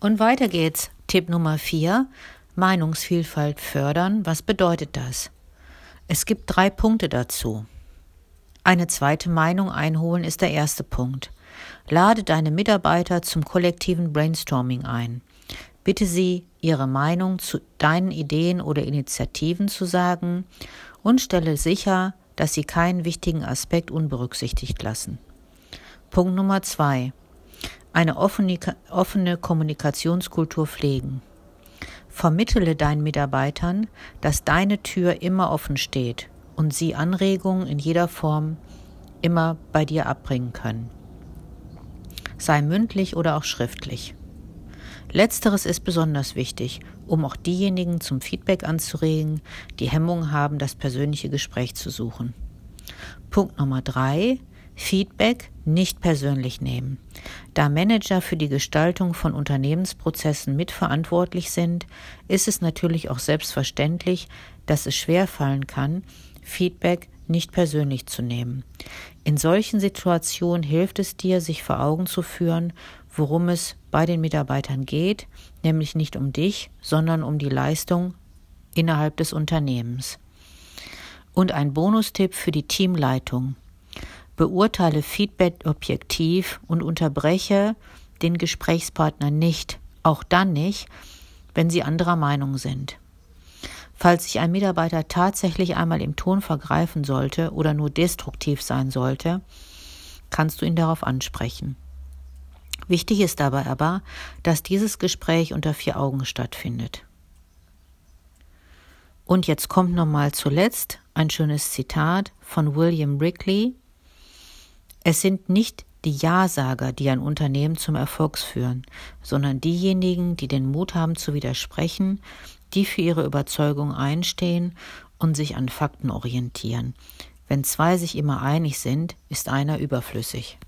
Und weiter geht's. Tipp Nummer 4. Meinungsvielfalt fördern. Was bedeutet das? Es gibt drei Punkte dazu. Eine zweite Meinung einholen ist der erste Punkt. Lade deine Mitarbeiter zum kollektiven Brainstorming ein. Bitte sie, ihre Meinung zu deinen Ideen oder Initiativen zu sagen und stelle sicher, dass sie keinen wichtigen Aspekt unberücksichtigt lassen. Punkt Nummer zwei. Eine offene, offene Kommunikationskultur pflegen. Vermittele deinen Mitarbeitern, dass deine Tür immer offen steht und sie Anregungen in jeder Form immer bei dir abbringen können. Sei mündlich oder auch schriftlich. Letzteres ist besonders wichtig, um auch diejenigen zum Feedback anzuregen, die Hemmungen haben, das persönliche Gespräch zu suchen. Punkt Nummer drei. Feedback nicht persönlich nehmen. Da Manager für die Gestaltung von Unternehmensprozessen mitverantwortlich sind, ist es natürlich auch selbstverständlich, dass es schwerfallen kann, Feedback nicht persönlich zu nehmen. In solchen Situationen hilft es dir, sich vor Augen zu führen, worum es bei den Mitarbeitern geht, nämlich nicht um dich, sondern um die Leistung innerhalb des Unternehmens. Und ein Bonustipp für die Teamleitung. Beurteile Feedback objektiv und unterbreche den Gesprächspartner nicht, auch dann nicht, wenn sie anderer Meinung sind. Falls sich ein Mitarbeiter tatsächlich einmal im Ton vergreifen sollte oder nur destruktiv sein sollte, kannst du ihn darauf ansprechen. Wichtig ist dabei aber, dass dieses Gespräch unter vier Augen stattfindet. Und jetzt kommt nochmal zuletzt ein schönes Zitat von William Brickley. Es sind nicht die Ja-Sager, die ein Unternehmen zum Erfolg führen, sondern diejenigen, die den Mut haben zu widersprechen die für ihre Überzeugung einstehen und sich an Fakten orientieren. Wenn zwei sich immer einig sind, ist einer überflüssig.